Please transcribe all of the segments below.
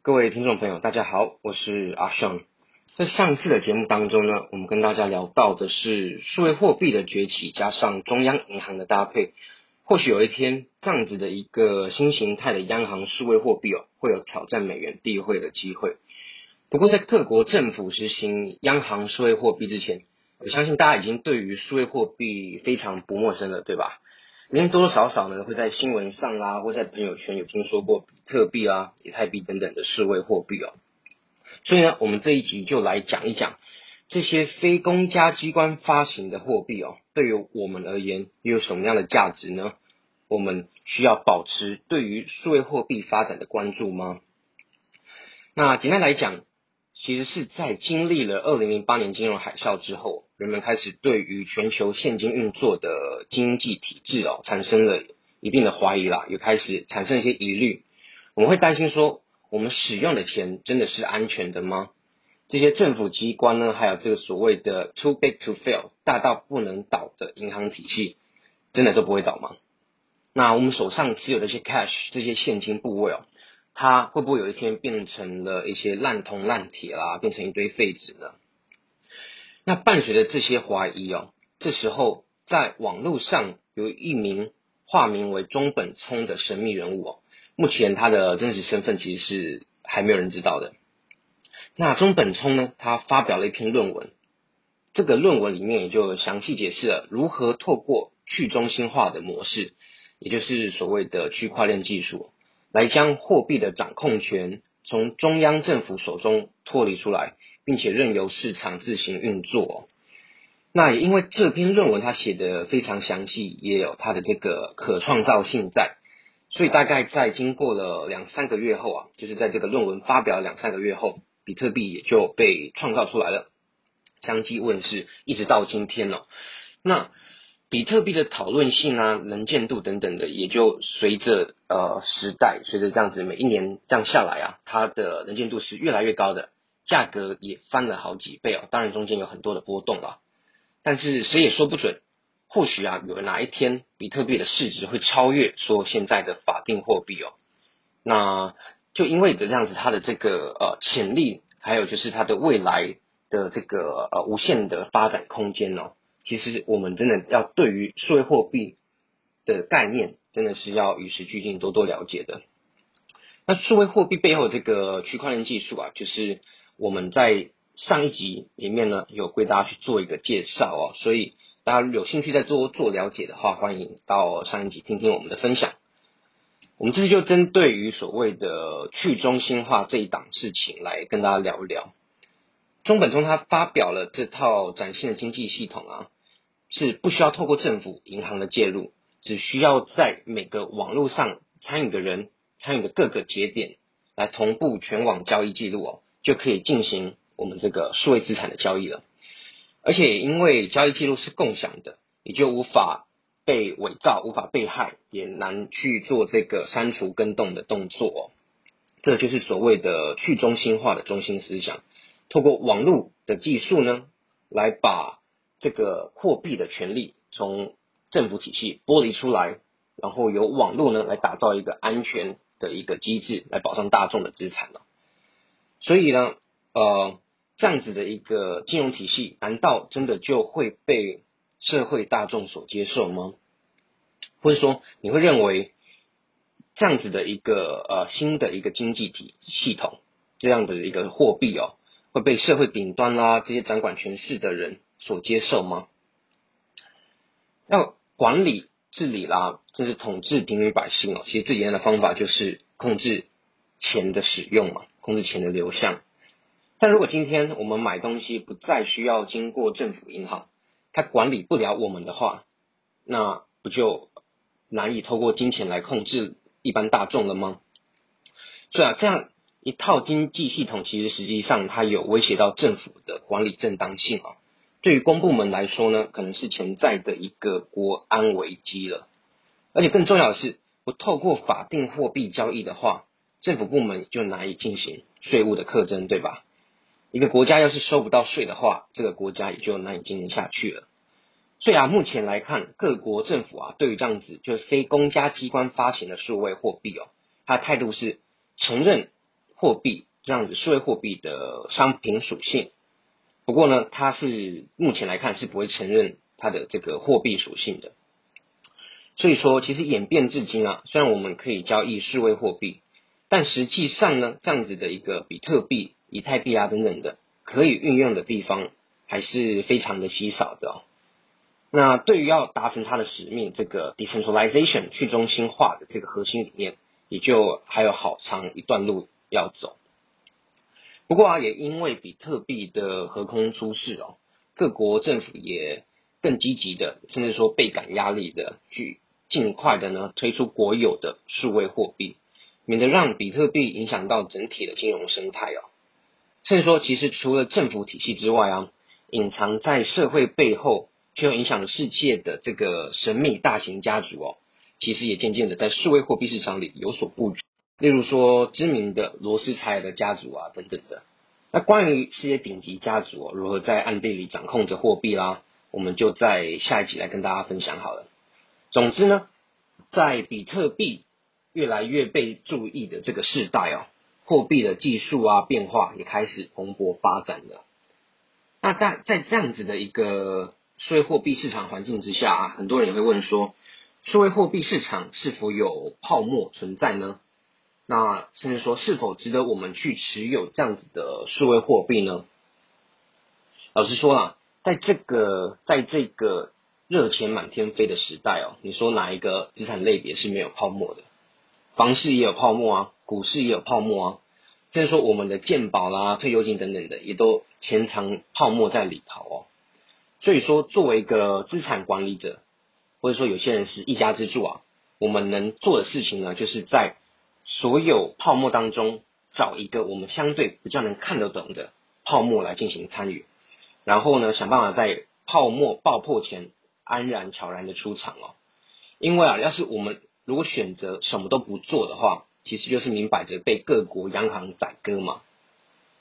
各位听众朋友，大家好，我是阿胜。在上次的节目当中呢，我们跟大家聊到的是数位货币的崛起，加上中央银行的搭配，或许有一天这样子的一个新形态的央行数位货币哦，会有挑战美元地位的机会。不过，在各国政府实行央行数位货币之前，我相信大家已经对于数位货币非常不陌生了，对吧？您多多少少呢，会在新闻上啊，或在朋友圈有听说过比特币啊、以太币等等的数位货币哦。所以呢，我们这一集就来讲一讲这些非公家机关发行的货币哦，对于我们而言又有什么样的价值呢？我们需要保持对于数位货币发展的关注吗？那简单来讲。其实是在经历了二零零八年金融海啸之后，人们开始对于全球现金运作的经济体制哦，产生了一定的怀疑啦，也开始产生一些疑虑。我们会担心说，我们使用的钱真的是安全的吗？这些政府机关呢，还有这个所谓的 too big to fail 大到不能倒的银行体系，真的都不会倒吗？那我们手上持有的这些 cash 这些现金部位哦。它会不会有一天变成了一些烂铜烂铁啦，变成一堆废纸呢？那伴随着这些怀疑哦，这时候在网络上有一名化名为中本聪的神秘人物哦，目前他的真实身份其实是还没有人知道的。那中本聪呢，他发表了一篇论文，这个论文里面也就详细解释了如何透过去中心化的模式，也就是所谓的区块链技术。来将货币的掌控权从中央政府手中脱离出来，并且任由市场自行运作。那也因为这篇论文他写的非常详细，也有他的这个可创造性在，所以大概在经过了两三个月后啊，就是在这个论文发表两三个月后，比特币也就被创造出来了，相继问世，一直到今天了。那比特币的讨论性啊、能见度等等的，也就随着呃时代，随着这样子每一年这样下来啊，它的能见度是越来越高的，价格也翻了好几倍哦。当然中间有很多的波动啊，但是谁也说不准，或许啊有哪一天比特币的市值会超越说现在的法定货币哦。那就因为这样子，它的这个呃潜力，还有就是它的未来的这个呃无限的发展空间哦。其实我们真的要对于数位货币的概念，真的是要与时俱进，多多了解的。那数位货币背后这个区块链技术啊，就是我们在上一集里面呢，有为大家去做一个介绍哦。所以大家有兴趣再多做了解的话，欢迎到上一集听听我们的分享。我们这次就针对于所谓的去中心化这一档事情来跟大家聊一聊。中本聪他发表了这套崭新的经济系统啊。是不需要透过政府银行的介入，只需要在每个网络上参与的人、参与的各个节点来同步全网交易记录哦，就可以进行我们这个数位资产的交易了。而且因为交易记录是共享的，也就无法被伪造、无法被害，也难去做这个删除、跟动的动作哦。这就是所谓的去中心化的中心思想，透过网络的技术呢，来把。这个货币的权利从政府体系剥离出来，然后由网络呢来打造一个安全的一个机制，来保障大众的资产了。所以呢，呃，这样子的一个金融体系，难道真的就会被社会大众所接受吗？或者说，你会认为这样子的一个呃新的一个经济体系统，这样的一个货币哦，会被社会顶端啦这些掌管权势的人？所接受吗？要管理治理啦，甚至统治平民百姓哦。其实最简单的方法就是控制钱的使用嘛，控制钱的流向。但如果今天我们买东西不再需要经过政府银行，它管理不了我们的话，那不就难以透过金钱来控制一般大众了吗？所以啊，这样一套经济系统，其实实际上它有威胁到政府的管理正当性啊。对于公部门来说呢，可能是潜在的一个国安危机了。而且更重要的是，不透过法定货币交易的话，政府部门就难以进行税务的课征，对吧？一个国家要是收不到税的话，这个国家也就难以经营下去了。所以啊，目前来看，各国政府啊，对于这样子就是非公家机关发行的数位货币哦，它的态度是承认货币这样子数位货币的商品属性。不过呢，它是目前来看是不会承认它的这个货币属性的。所以说，其实演变至今啊，虽然我们可以交易数位货币，但实际上呢，这样子的一个比特币、以太币啊等等的可以运用的地方，还是非常的稀少的哦。那对于要达成它的使命，这个 decentralization 去中心化的这个核心理念，也就还有好长一段路要走。不过啊，也因为比特币的横空出世哦，各国政府也更积极的，甚至说倍感压力的，去尽快的呢推出国有的数位货币，免得让比特币影响到整体的金融生态哦。甚至说，其实除了政府体系之外啊，隐藏在社会背后却又影响世界的这个神秘大型家族哦，其实也渐渐的在数位货币市场里有所布局。例如说，知名的罗斯柴尔的家族啊，等等的。那关于世界顶级家族如何在暗地里掌控着货币啦，我们就在下一集来跟大家分享好了。总之呢，在比特币越来越被注意的这个时代哦，货币的技术啊变化也开始蓬勃发展了。那在在这样子的一个数位货币市场环境之下啊，很多人也会问说，数位货币市场是否有泡沫存在呢？那甚至说，是否值得我们去持有这样子的数位货币呢？老实说啊，在这个在这个热钱满天飞的时代哦，你说哪一个资产类别是没有泡沫的？房市也有泡沫啊，股市也有泡沫啊，甚至说我们的健保啦、退休金等等的，也都潜藏泡沫在里头哦。所以说，作为一个资产管理者，或者说有些人是一家之主啊，我们能做的事情呢，就是在所有泡沫当中，找一个我们相对比较能看得懂的泡沫来进行参与，然后呢，想办法在泡沫爆破前安然悄然的出场哦。因为啊，要是我们如果选择什么都不做的话，其实就是明摆着被各国央行宰割嘛。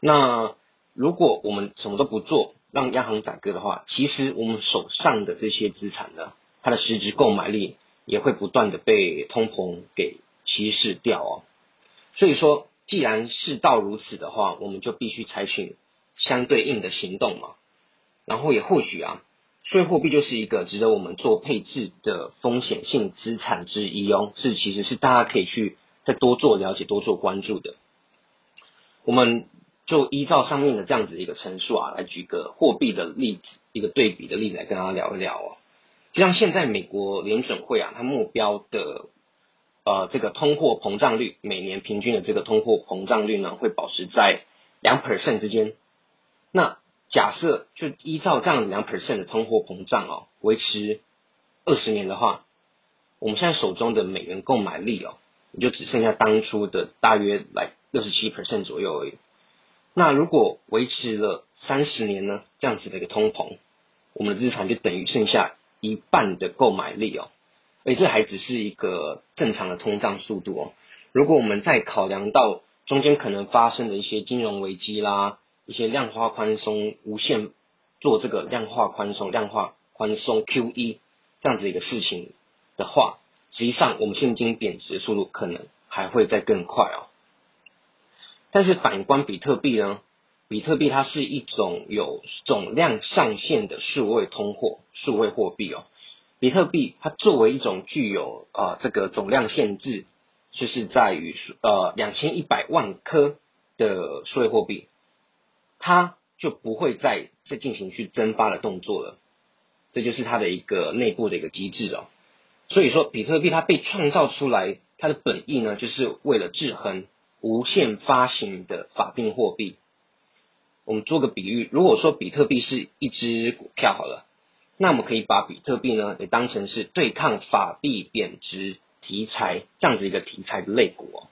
那如果我们什么都不做，让央行宰割的话，其实我们手上的这些资产呢，它的实质购买力也会不断的被通膨给。稀释掉哦，所以说，既然事到如此的话，我们就必须采取相对应的行动嘛。然后也或许啊，数位货币就是一个值得我们做配置的风险性资产之一哦，是其实是大家可以去再多做了解、多做关注的。我们就依照上面的这样子一个陈述啊，来举个货币的例子，一个对比的例子来跟大家聊一聊哦。就像现在美国联准会啊，它目标的。呃，这个通货膨胀率每年平均的这个通货膨胀率呢，会保持在两 percent 之间。那假设就依照这样两 percent 的通货膨胀哦，维持二十年的话，我们现在手中的美元购买力哦，也就只剩下当初的大约来六十七 percent 左右而已。那如果维持了三十年呢，这样子的一个通膨，我们的资产就等于剩下一半的购买力哦。而这还只是一个正常的通胀速度哦。如果我们再考量到中间可能发生的一些金融危机啦，一些量化宽松无限做这个量化宽松、量化宽松 QE 这样子一个事情的话，实际上我们现金贬值的速度可能还会再更快哦。但是反观比特币呢？比特币它是一种有总量上限的数位通货、数位货币哦。比特币它作为一种具有呃这个总量限制，就是在于呃两千一百万颗的数位货币，它就不会再再进行去增发的动作了，这就是它的一个内部的一个机制哦。所以说，比特币它被创造出来，它的本意呢，就是为了制衡无限发行的法定货币。我们做个比喻，如果说比特币是一只股票好了。那我们可以把比特币呢也当成是对抗法币贬值题材这样子一个题材的类股哦，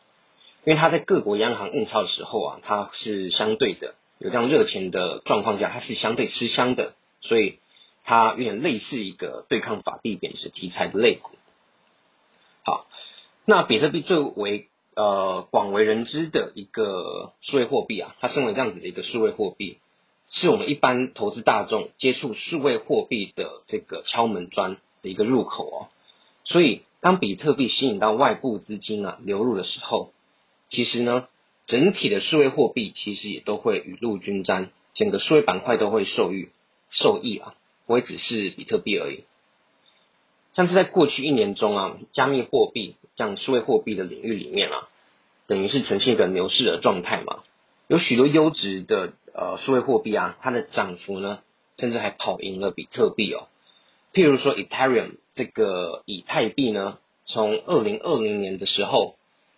因为它在各国央行印钞的时候啊，它是相对的有这样热钱的状况下，它是相对吃香的，所以它有点类似一个对抗法币贬值题材的类股。好，那比特币最为呃广为人知的一个数位货币啊，它身为这样子的一个数位货币。是我们一般投资大众接触数位货币的这个敲门砖的一个入口哦，所以当比特币吸引到外部资金啊流入的时候，其实呢，整体的数位货币其实也都会雨露均沾，整个数位板块都会受益受益啊，不会只是比特币而已。像是在过去一年中啊，加密货币像数位货币的领域里面啊，等于是呈现一个牛市的状态嘛，有许多优质的呃数位货币啊，它的涨幅呢，甚至还跑赢了比特币哦。譬如说，Ethereum 这个以太币呢，从二零二零年的时候，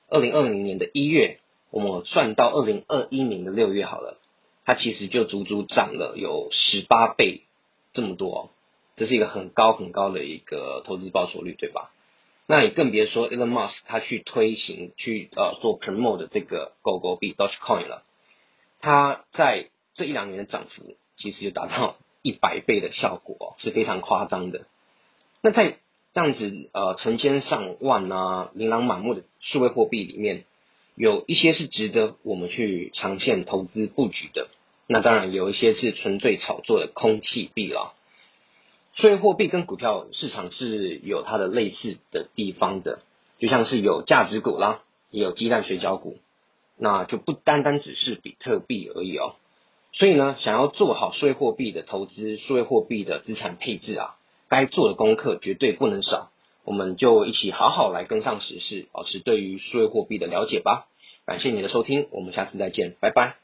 二零二零年的一月，我们算到二零二一年的六月好了，它其实就足足涨了有十八倍这么多。这是一个很高很高的一个投资报酬率，对吧？那也更别说 Elon Musk 他去推行去呃做 promote 的这个狗狗币 Dogecoin 了，它在这一两年的涨幅其实就达到一百倍的效果，是非常夸张的。那在这样子呃成千上万啊琳琅满目的数位货币里面，有一些是值得我们去长线投资布局的，那当然有一些是纯粹炒作的空气币了。数位货币跟股票市场是有它的类似的地方的，就像是有价值股啦，也有鸡蛋水饺股，那就不单单只是比特币而已哦。所以呢，想要做好数位货币的投资、数位货币的资产配置啊，该做的功课绝对不能少。我们就一起好好来跟上时事，保持对于数位货币的了解吧。感谢你的收听，我们下次再见，拜拜。